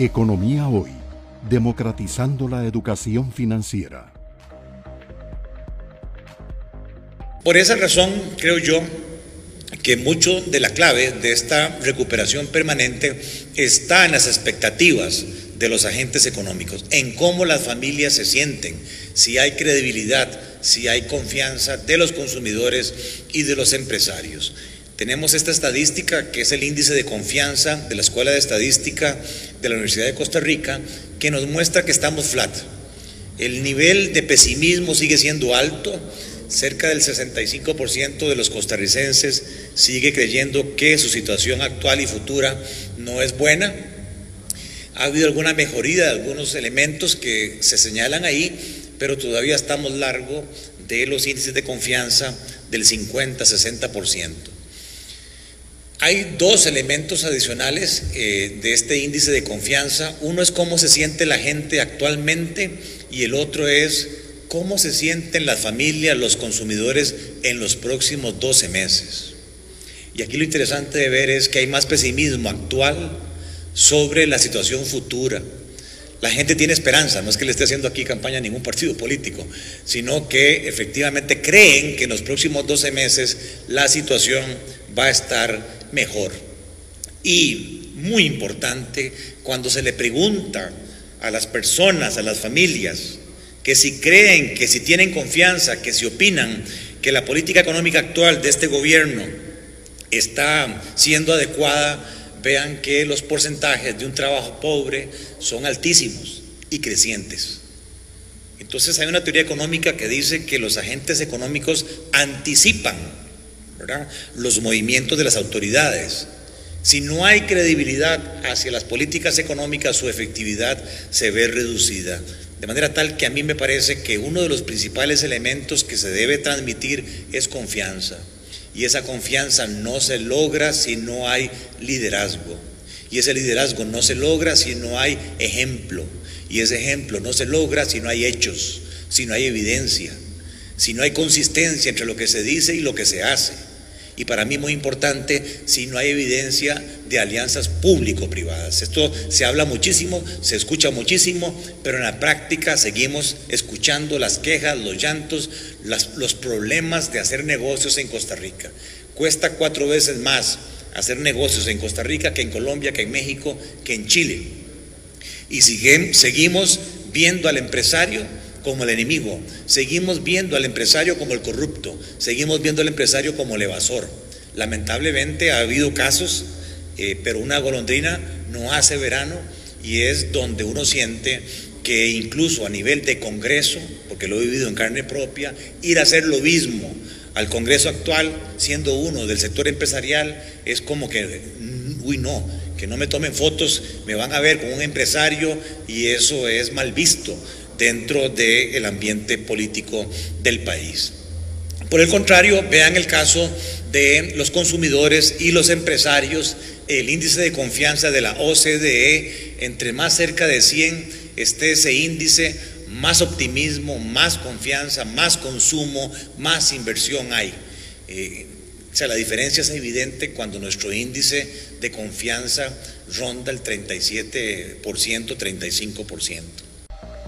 Economía Hoy, democratizando la educación financiera. Por esa razón, creo yo, que mucho de la clave de esta recuperación permanente está en las expectativas de los agentes económicos, en cómo las familias se sienten, si hay credibilidad, si hay confianza de los consumidores y de los empresarios. Tenemos esta estadística que es el índice de confianza de la Escuela de Estadística de la Universidad de Costa Rica, que nos muestra que estamos flat. El nivel de pesimismo sigue siendo alto, cerca del 65% de los costarricenses sigue creyendo que su situación actual y futura no es buena. Ha habido alguna mejoría de algunos elementos que se señalan ahí, pero todavía estamos largo de los índices de confianza del 50-60%. Hay dos elementos adicionales eh, de este índice de confianza. Uno es cómo se siente la gente actualmente y el otro es cómo se sienten las familias, los consumidores en los próximos 12 meses. Y aquí lo interesante de ver es que hay más pesimismo actual sobre la situación futura. La gente tiene esperanza, no es que le esté haciendo aquí campaña a ningún partido político, sino que efectivamente creen que en los próximos 12 meses la situación va a estar mejor. Y muy importante, cuando se le pregunta a las personas, a las familias, que si creen, que si tienen confianza, que si opinan que la política económica actual de este gobierno está siendo adecuada, vean que los porcentajes de un trabajo pobre son altísimos y crecientes. Entonces hay una teoría económica que dice que los agentes económicos anticipan los movimientos de las autoridades. Si no hay credibilidad hacia las políticas económicas, su efectividad se ve reducida. De manera tal que a mí me parece que uno de los principales elementos que se debe transmitir es confianza. Y esa confianza no se logra si no hay liderazgo. Y ese liderazgo no se logra si no hay ejemplo. Y ese ejemplo no se logra si no hay hechos, si no hay evidencia, si no hay consistencia entre lo que se dice y lo que se hace y para mí muy importante si no hay evidencia de alianzas público-privadas. Esto se habla muchísimo, se escucha muchísimo, pero en la práctica seguimos escuchando las quejas, los llantos, los problemas de hacer negocios en Costa Rica. Cuesta cuatro veces más hacer negocios en Costa Rica que en Colombia, que en México, que en Chile. Y seguimos viendo al empresario como el enemigo, seguimos viendo al empresario como el corrupto, seguimos viendo al empresario como el evasor. Lamentablemente ha habido casos, eh, pero una golondrina no hace verano y es donde uno siente que incluso a nivel de Congreso, porque lo he vivido en carne propia, ir a hacer lo mismo al Congreso actual, siendo uno del sector empresarial, es como que, uy no, que no me tomen fotos, me van a ver como un empresario y eso es mal visto dentro del ambiente político del país. Por el contrario, vean el caso de los consumidores y los empresarios, el índice de confianza de la OCDE, entre más cerca de 100 esté ese índice, más optimismo, más confianza, más consumo, más inversión hay. Eh, o sea, la diferencia es evidente cuando nuestro índice de confianza ronda el 37%, 35%.